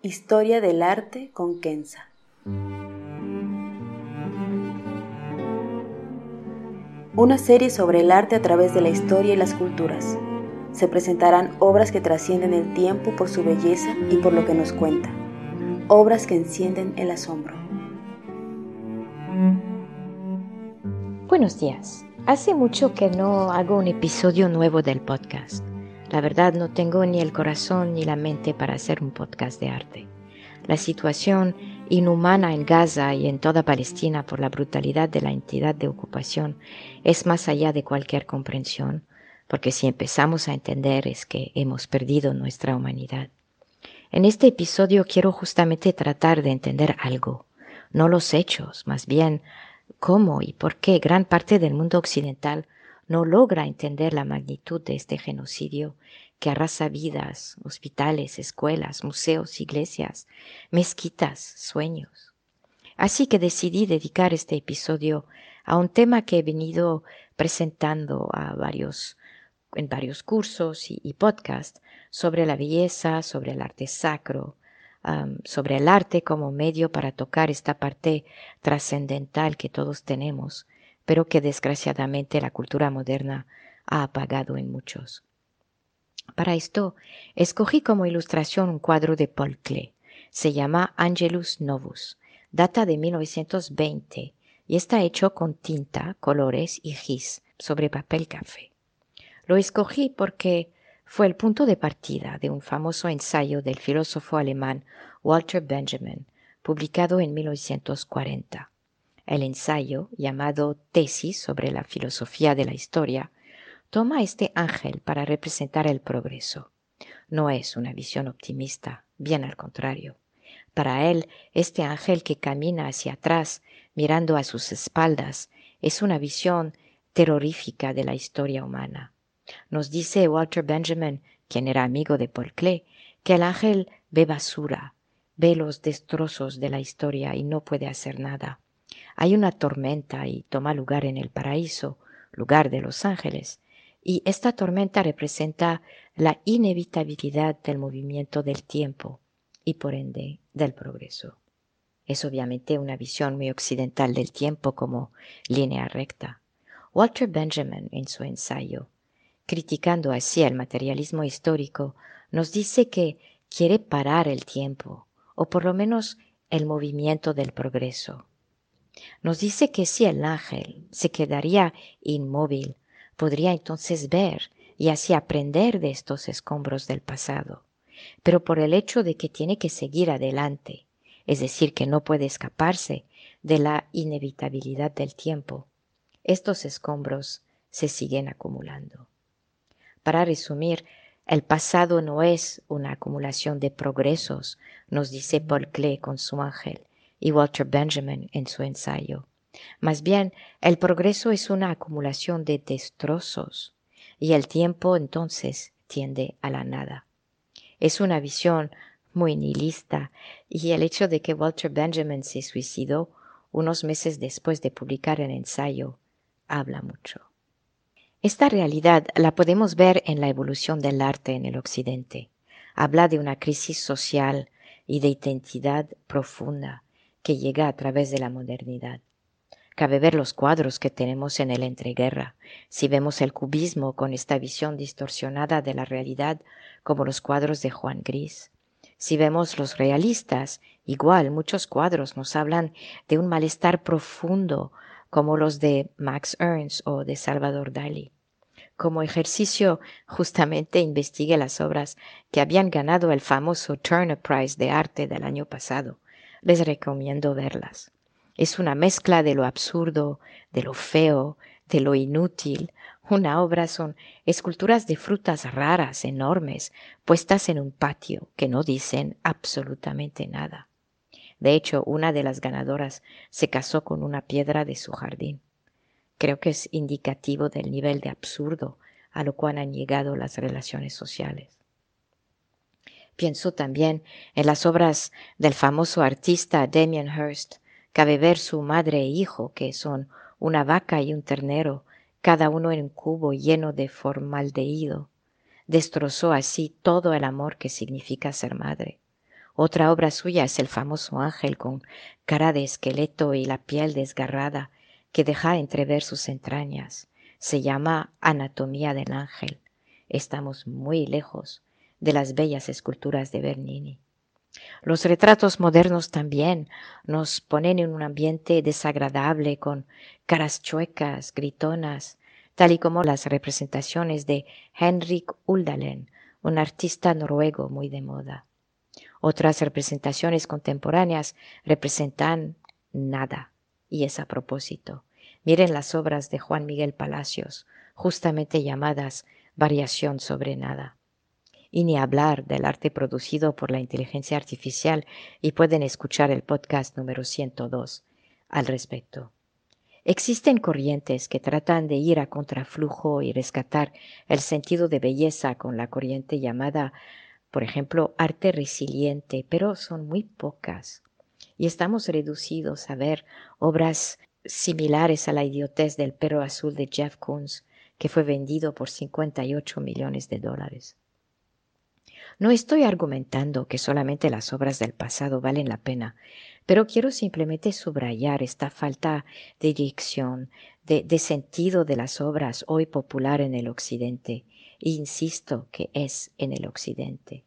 Historia del arte con Kenza. Una serie sobre el arte a través de la historia y las culturas. Se presentarán obras que trascienden el tiempo por su belleza y por lo que nos cuenta. Obras que encienden el asombro. Buenos días. Hace mucho que no hago un episodio nuevo del podcast. La verdad no tengo ni el corazón ni la mente para hacer un podcast de arte. La situación inhumana en Gaza y en toda Palestina por la brutalidad de la entidad de ocupación es más allá de cualquier comprensión, porque si empezamos a entender es que hemos perdido nuestra humanidad. En este episodio quiero justamente tratar de entender algo, no los hechos, más bien cómo y por qué gran parte del mundo occidental no logra entender la magnitud de este genocidio que arrasa vidas, hospitales, escuelas, museos, iglesias, mezquitas, sueños. Así que decidí dedicar este episodio a un tema que he venido presentando a varios, en varios cursos y, podcasts sobre la belleza, sobre el arte sacro, sobre el arte como medio para tocar esta parte trascendental que todos tenemos, pero que desgraciadamente la cultura moderna ha apagado en muchos. Para esto, escogí como ilustración un cuadro de Paul Klee. Se llama Angelus Novus. Data de 1920 y está hecho con tinta, colores y gis sobre papel café. Lo escogí porque fue el punto de partida de un famoso ensayo del filósofo alemán Walter Benjamin, publicado en 1940. El ensayo, llamado Tesis sobre la filosofía de la historia, toma este ángel para representar el progreso. No es una visión optimista, bien al contrario. Para él, este ángel que camina hacia atrás, mirando a sus espaldas, es una visión terrorífica de la historia humana. Nos dice Walter Benjamin, quien era amigo de Paul Klee, que el ángel ve basura, ve los destrozos de la historia y no puede hacer nada. Hay una tormenta y toma lugar en el paraíso, lugar de los ángeles, y esta tormenta representa la inevitabilidad del movimiento del tiempo y por ende del progreso. Es obviamente una visión muy occidental del tiempo como línea recta. Walter Benjamin, en su ensayo, criticando así el materialismo histórico, nos dice que quiere parar el tiempo, o por lo menos el movimiento del progreso. Nos dice que si el ángel se quedaría inmóvil podría entonces ver y así aprender de estos escombros del pasado. Pero por el hecho de que tiene que seguir adelante, es decir, que no puede escaparse de la inevitabilidad del tiempo, estos escombros se siguen acumulando. Para resumir, el pasado no es una acumulación de progresos, nos dice Paul Klee con su ángel y Walter Benjamin en su ensayo. Más bien, el progreso es una acumulación de destrozos y el tiempo entonces tiende a la nada. Es una visión muy nihilista y el hecho de que Walter Benjamin se suicidó unos meses después de publicar el ensayo habla mucho. Esta realidad la podemos ver en la evolución del arte en el Occidente. Habla de una crisis social y de identidad profunda que llega a través de la modernidad. Cabe ver los cuadros que tenemos en el entreguerra. Si vemos el cubismo con esta visión distorsionada de la realidad, como los cuadros de Juan Gris. Si vemos los realistas Igual, muchos cuadros nos hablan de un malestar profundo, como los de Max Ernst o de Salvador Dalí. Como ejercicio, justamente investigué las obras que habían ganado el famoso Turner Prize de arte del año pasado. Les recomiendo verlas. Es una mezcla de lo absurdo, de lo feo, de lo inútil. Una obra son esculturas de frutas raras, enormes, puestas en un patio, que no dicen absolutamente nada. De hecho, una de las ganadoras se casó con una piedra de su jardín. Creo que es indicativo del nivel de absurdo a lo cual han llegado las relaciones sociales. Pienso también en las obras del famoso artista Damien Hirst, Cabe ver su madre e hijo, que son una vaca y un ternero, cada uno en un cubo lleno de formaldehído. Destrozó así todo el amor que significa ser madre. Otra obra suya es el famoso ángel con cara de esqueleto y la piel desgarrada que deja entrever sus entrañas. Se llama Anatomía del Ángel. Estamos muy lejos de las bellas esculturas de Bernini. Los retratos modernos también nos ponen en un ambiente desagradable con caras chuecas, gritonas, tal y como las representaciones de Henrik Uldalen, un artista noruego muy de moda. Otras representaciones contemporáneas representan nada, y es a propósito. Miren las obras de Juan Miguel Palacios, justamente llamadas Variación sobre nada y ni hablar del arte producido por la inteligencia artificial y pueden escuchar el podcast número 102 al respecto. Existen corrientes que tratan de ir a contraflujo y rescatar el sentido de belleza con la corriente llamada, por ejemplo, arte resiliente, pero son muy pocas. Y estamos reducidos a ver obras similares a la idiotez del perro azul de Jeff Koons, que fue vendido por 58 millones de dólares. No estoy argumentando que solamente las obras del pasado valen la pena, pero quiero simplemente subrayar esta falta de dirección, de, sentido de las obras hoy popular en el Occidente, e insisto que es en el Occidente.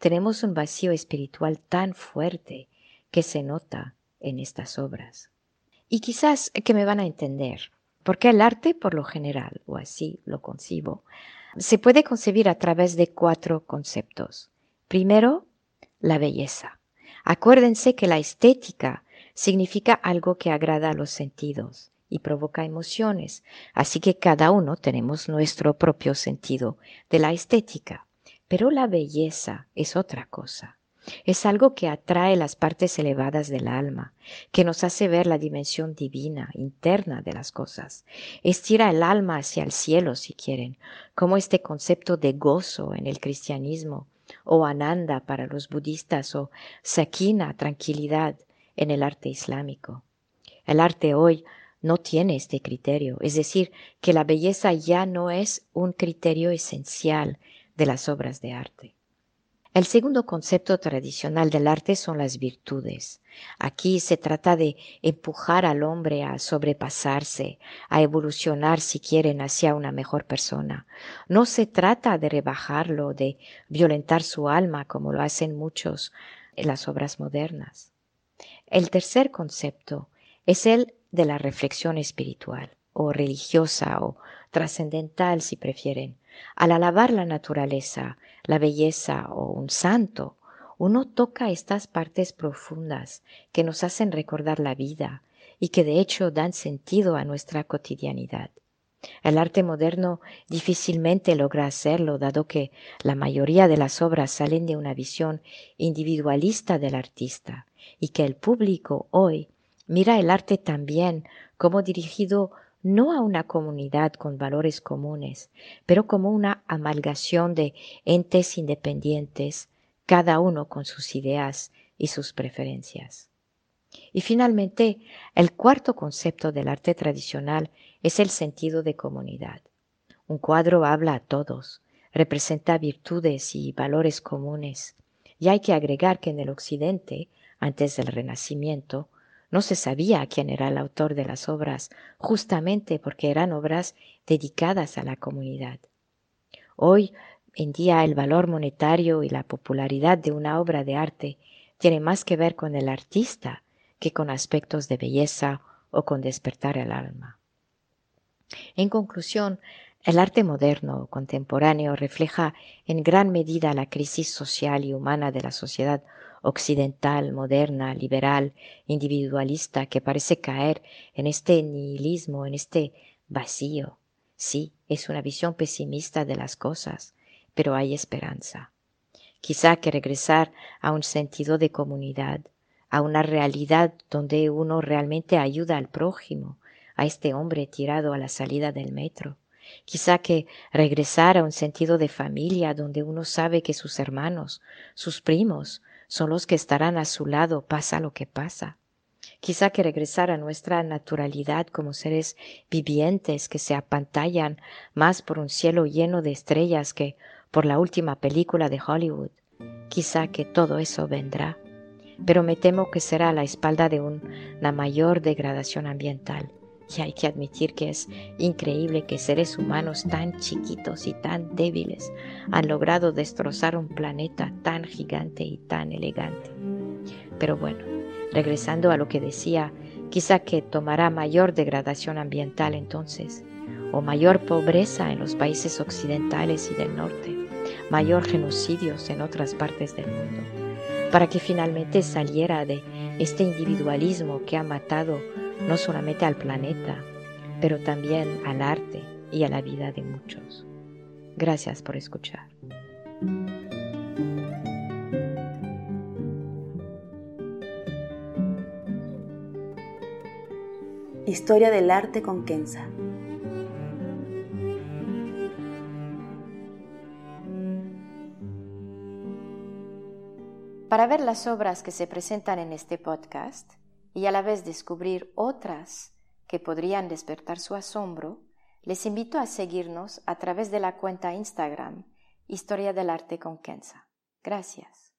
Tenemos un vacío espiritual tan fuerte que se nota en estas obras. Y quizás que me van a entender, porque el arte, por lo general, o así lo concibo, se puede concebir a través de cuatro conceptos. Primero, la belleza. Acuérdense que la estética significa algo que agrada a los sentidos y provoca emociones, así que cada uno tenemos nuestro propio sentido de la estética. Pero la belleza es otra cosa. Es algo que atrae las partes elevadas del alma, que nos hace ver la dimensión divina, interna de las cosas. Estira el alma hacia el cielo, si quieren, como este concepto de gozo en el cristianismo, o ananda para los budistas, o sakina, tranquilidad, en el arte islámico. El arte hoy no tiene este criterio, es decir, que la belleza ya no es un criterio esencial de las obras de arte. El segundo concepto tradicional del arte son las virtudes. Aquí se trata de empujar al hombre a sobrepasarse, a evolucionar si quieren hacia una mejor persona. No se trata de rebajarlo, de violentar su alma como lo hacen muchos en las obras modernas. El tercer concepto es el de la reflexión espiritual o religiosa o trascendental si prefieren. Al alabar la naturaleza, la belleza o un santo, uno toca estas partes profundas que nos hacen recordar la vida y que de hecho dan sentido a nuestra cotidianidad. El arte moderno difícilmente logra hacerlo, dado que la mayoría de las obras salen de una visión individualista del artista y que el público hoy mira el arte también como dirigido no a una comunidad con valores comunes, pero como una amalgación de entes independientes, cada uno con sus ideas y sus preferencias. Y finalmente, el cuarto concepto del arte tradicional es el sentido de comunidad. Un cuadro habla a todos, representa virtudes y valores comunes, y hay que agregar que en el Occidente, antes del Renacimiento, no se sabía quién era el autor de las obras, justamente porque eran obras dedicadas a la comunidad. Hoy en día el valor monetario y la popularidad de una obra de arte tiene más que ver con el artista que con aspectos de belleza o con despertar el alma. En conclusión, el arte moderno o contemporáneo refleja en gran medida la crisis social y humana de la sociedad occidental, moderna, liberal, individualista, que parece caer en este nihilismo, en este vacío. Sí, es una visión pesimista de las cosas, pero hay esperanza. Quizá que regresar a un sentido de comunidad, a una realidad donde uno realmente ayuda al prójimo, a este hombre tirado a la salida del metro, Quizá que regresar a un sentido de familia donde uno sabe que sus hermanos, sus primos, son los que estarán a su lado pasa lo que pasa. Quizá que regresar a nuestra naturalidad como seres vivientes que se apantallan más por un cielo lleno de estrellas que por la última película de Hollywood. Quizá que todo eso vendrá, pero me temo que será a la espalda de una mayor degradación ambiental y hay que admitir que es increíble que seres humanos tan chiquitos y tan débiles han logrado destrozar un planeta tan gigante y tan elegante. Pero bueno, regresando a lo que decía, quizá que tomará mayor degradación ambiental entonces, o mayor pobreza en los países occidentales y del norte, mayor genocidios en otras partes del mundo, para que finalmente saliera de este individualismo que ha matado no solamente al planeta, pero también al arte y a la vida de muchos. Gracias por escuchar. Historia del arte con Kenza. Para ver las obras que se presentan en este podcast, y a la vez descubrir otras que podrían despertar su asombro, les invito a seguirnos a través de la cuenta Instagram Historia del Arte con Kenza. Gracias.